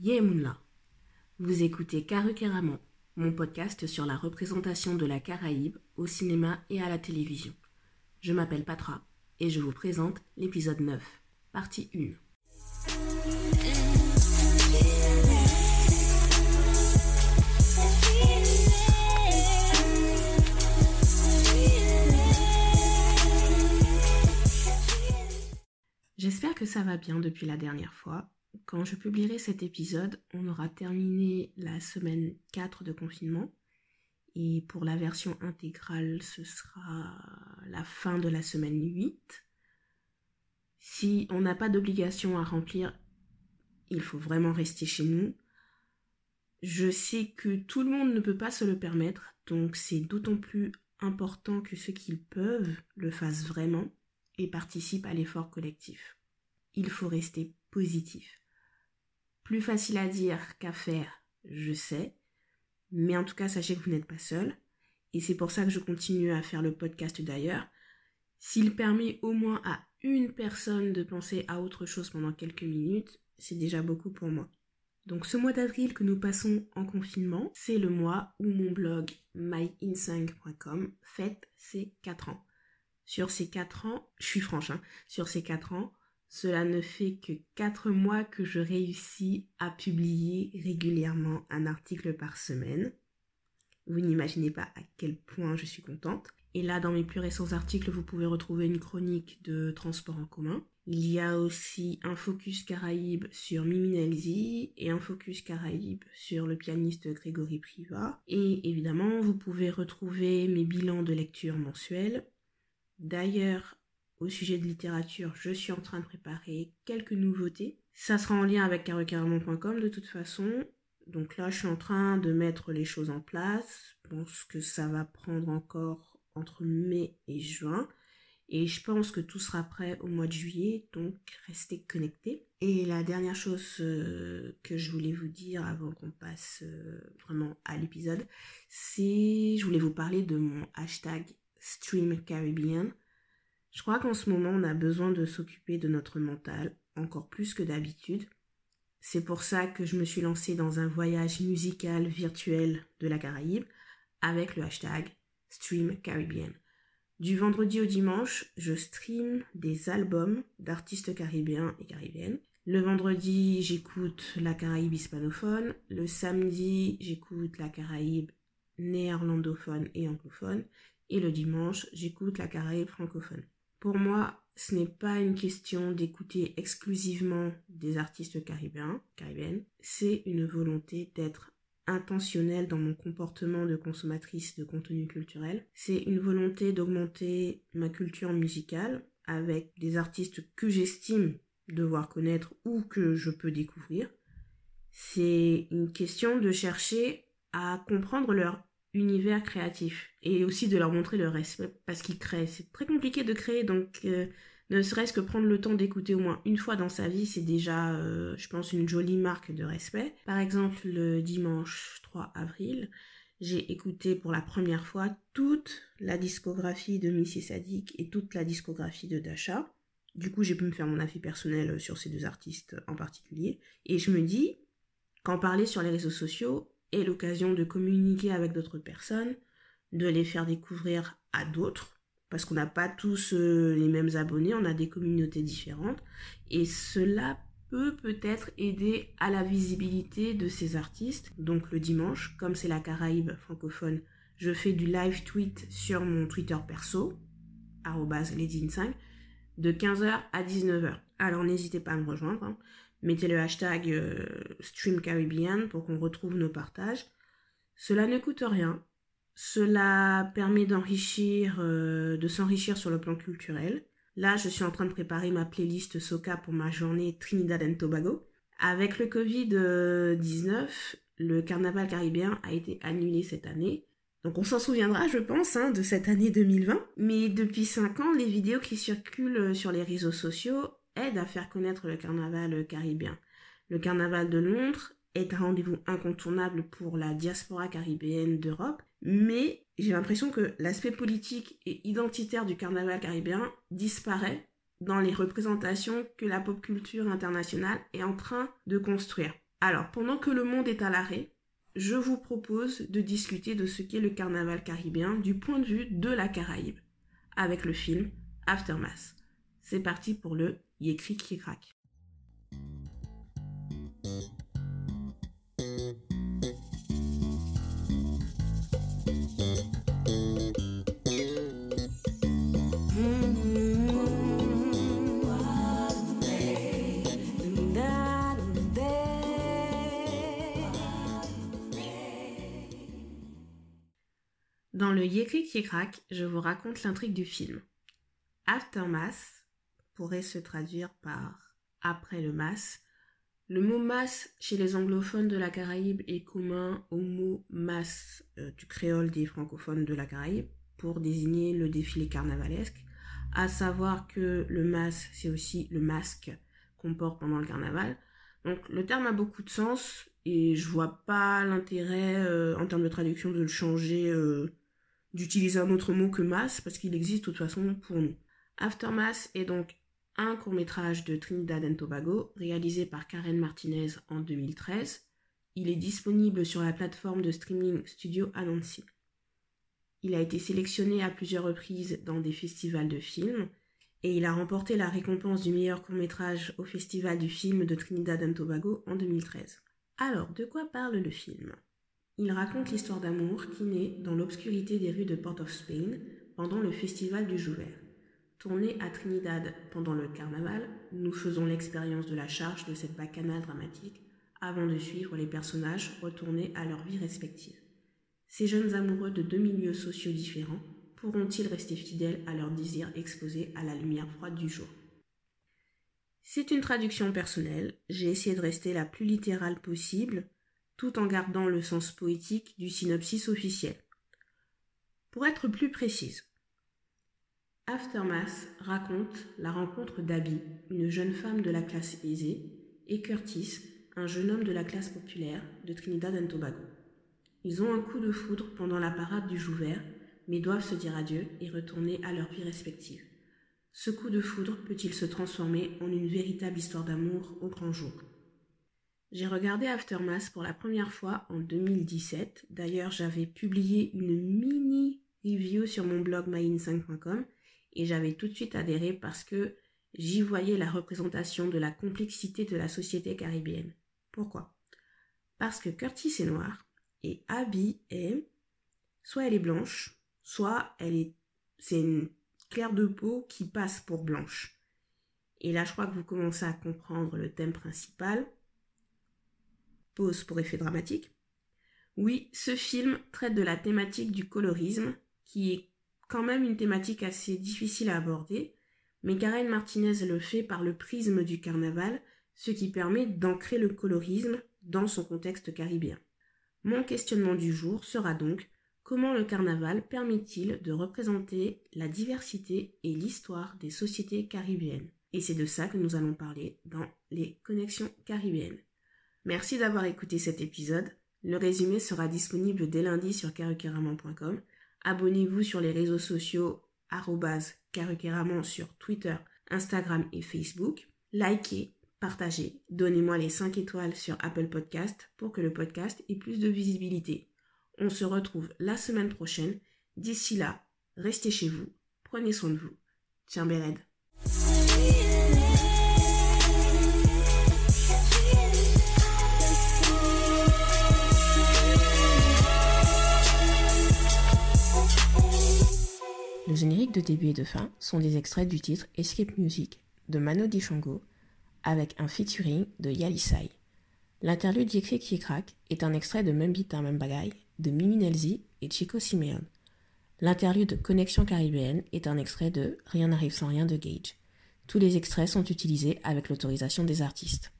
Yemunla. Vous écoutez Karukeramon, mon podcast sur la représentation de la Caraïbe au cinéma et à la télévision. Je m'appelle Patra et je vous présente l'épisode 9, partie 1. J'espère que ça va bien depuis la dernière fois. Quand je publierai cet épisode, on aura terminé la semaine 4 de confinement. Et pour la version intégrale, ce sera la fin de la semaine 8. Si on n'a pas d'obligation à remplir, il faut vraiment rester chez nous. Je sais que tout le monde ne peut pas se le permettre, donc c'est d'autant plus important que ceux qui peuvent le fassent vraiment et participe à l'effort collectif. Il faut rester positif. Plus facile à dire qu'à faire, je sais, mais en tout cas, sachez que vous n'êtes pas seul. Et c'est pour ça que je continue à faire le podcast d'ailleurs. S'il permet au moins à une personne de penser à autre chose pendant quelques minutes, c'est déjà beaucoup pour moi. Donc ce mois d'avril que nous passons en confinement, c'est le mois où mon blog myinsync.com fête ses 4 ans. Sur ces quatre ans, je suis franche, hein, sur ces quatre ans, cela ne fait que quatre mois que je réussis à publier régulièrement un article par semaine. Vous n'imaginez pas à quel point je suis contente. Et là, dans mes plus récents articles, vous pouvez retrouver une chronique de transport en commun. Il y a aussi un focus Caraïbe sur Mimi Nelzi et un focus Caraïbe sur le pianiste Grégory Priva. Et évidemment, vous pouvez retrouver mes bilans de lecture mensuels, D'ailleurs, au sujet de littérature, je suis en train de préparer quelques nouveautés. Ça sera en lien avec carrecarrement.com de toute façon. Donc là, je suis en train de mettre les choses en place. Je pense que ça va prendre encore entre mai et juin. Et je pense que tout sera prêt au mois de juillet, donc restez connectés. Et la dernière chose euh, que je voulais vous dire avant qu'on passe euh, vraiment à l'épisode, c'est je voulais vous parler de mon hashtag Stream Caribbean. Je crois qu'en ce moment, on a besoin de s'occuper de notre mental, encore plus que d'habitude. C'est pour ça que je me suis lancée dans un voyage musical virtuel de la Caraïbe avec le hashtag Stream Caribbean. Du vendredi au dimanche, je stream des albums d'artistes caribéens et caribéennes. Le vendredi, j'écoute la Caraïbe hispanophone. Le samedi, j'écoute la Caraïbe néerlandophone et anglophone et le dimanche, j'écoute la Caraïbe francophone. Pour moi, ce n'est pas une question d'écouter exclusivement des artistes caribéens, caribéennes, c'est une volonté d'être intentionnelle dans mon comportement de consommatrice de contenu culturel. C'est une volonté d'augmenter ma culture musicale avec des artistes que j'estime devoir connaître ou que je peux découvrir. C'est une question de chercher à comprendre leur univers créatif et aussi de leur montrer le respect parce qu'ils créent. C'est très compliqué de créer, donc euh, ne serait-ce que prendre le temps d'écouter au moins une fois dans sa vie, c'est déjà, euh, je pense, une jolie marque de respect. Par exemple, le dimanche 3 avril, j'ai écouté pour la première fois toute la discographie de Missy Sadik et toute la discographie de Dasha. Du coup, j'ai pu me faire mon avis personnel sur ces deux artistes en particulier. Et je me dis, qu'en parler sur les réseaux sociaux, l'occasion de communiquer avec d'autres personnes, de les faire découvrir à d'autres, parce qu'on n'a pas tous euh, les mêmes abonnés, on a des communautés différentes, et cela peut peut-être aider à la visibilité de ces artistes. Donc le dimanche, comme c'est la Caraïbe francophone, je fais du live tweet sur mon Twitter perso, lady5, de 15h à 19h. Alors n'hésitez pas à me rejoindre. Hein mettez le hashtag euh, Stream Caribbean pour qu'on retrouve nos partages. Cela ne coûte rien. Cela permet d'enrichir, euh, de s'enrichir sur le plan culturel. Là, je suis en train de préparer ma playlist Soca pour ma journée Trinidad and Tobago. Avec le Covid-19, le carnaval caribéen a été annulé cette année. Donc on s'en souviendra, je pense, hein, de cette année 2020. Mais depuis 5 ans, les vidéos qui circulent sur les réseaux sociaux aide à faire connaître le carnaval caribéen. Le carnaval de Londres est un rendez-vous incontournable pour la diaspora caribéenne d'Europe, mais j'ai l'impression que l'aspect politique et identitaire du carnaval caribéen disparaît dans les représentations que la pop culture internationale est en train de construire. Alors, pendant que le monde est à l'arrêt, je vous propose de discuter de ce qu'est le carnaval caribéen du point de vue de la Caraïbe, avec le film Aftermath. C'est parti pour le Yécri qui craque. Dans le Yékrik Yékrak, je vous raconte l'intrigue du film. Aftermath pourrait se traduire par après le mas. Le mot mas chez les anglophones de la Caraïbe est commun au mot mas euh, du créole des francophones de la Caraïbe pour désigner le défilé carnavalesque, à savoir que le mas c'est aussi le masque qu'on porte pendant le carnaval. Donc le terme a beaucoup de sens et je vois pas l'intérêt euh, en termes de traduction de le changer euh, d'utiliser un autre mot que masse parce qu'il existe de toute façon pour nous. Aftermath est donc un court métrage de Trinidad and Tobago réalisé par Karen Martinez en 2013. Il est disponible sur la plateforme de streaming Studio Anansi. Il a été sélectionné à plusieurs reprises dans des festivals de films et il a remporté la récompense du meilleur court métrage au Festival du film de Trinidad and Tobago en 2013. Alors, de quoi parle le film? Il raconte l'histoire d'amour qui naît dans l'obscurité des rues de Port of Spain pendant le festival du Jouvert. Tourné à Trinidad pendant le carnaval, nous faisons l'expérience de la charge de cette bacchanale dramatique avant de suivre les personnages retournés à leur vie respective. Ces jeunes amoureux de deux milieux sociaux différents pourront-ils rester fidèles à leur désir exposé à la lumière froide du jour? C'est une traduction personnelle, j'ai essayé de rester la plus littérale possible tout en gardant le sens poétique du synopsis officiel. Pour être plus précise, Aftermath raconte la rencontre d'Abby, une jeune femme de la classe aisée, et Curtis, un jeune homme de la classe populaire de Trinidad and Tobago. Ils ont un coup de foudre pendant la parade du Jouvert, mais doivent se dire adieu et retourner à leur vie respective. Ce coup de foudre peut-il se transformer en une véritable histoire d'amour au grand jour? J'ai regardé Aftermath pour la première fois en 2017. D'ailleurs, j'avais publié une mini review sur mon blog myin5.com et j'avais tout de suite adhéré parce que j'y voyais la représentation de la complexité de la société caribéenne. Pourquoi? Parce que Curtis est noir et Abby est soit elle est blanche, soit elle est c'est une claire de peau qui passe pour blanche. Et là, je crois que vous commencez à comprendre le thème principal pose pour effet dramatique. Oui, ce film traite de la thématique du colorisme, qui est quand même une thématique assez difficile à aborder, mais Karen Martinez le fait par le prisme du carnaval, ce qui permet d'ancrer le colorisme dans son contexte caribéen. Mon questionnement du jour sera donc comment le carnaval permet-il de représenter la diversité et l'histoire des sociétés caribéennes? Et c'est de ça que nous allons parler dans les connexions caribéennes. Merci d'avoir écouté cet épisode. Le résumé sera disponible dès lundi sur karukeraman.com. Abonnez-vous sur les réseaux sociaux karukeraman sur Twitter, Instagram et Facebook. Likez, partagez, donnez-moi les 5 étoiles sur Apple Podcast pour que le podcast ait plus de visibilité. On se retrouve la semaine prochaine. D'ici là, restez chez vous, prenez soin de vous. Tiens, Béred. Le générique de début et de fin sont des extraits du titre Escape Music de Mano Dishango avec un featuring de Yalisai. L'interlude Yekri qui est un extrait de Membita Membagay de Mimi Nelzi et Chico Simeon. L'interlude Connexion caribéenne est un extrait de Rien n'arrive sans rien de Gage. Tous les extraits sont utilisés avec l'autorisation des artistes.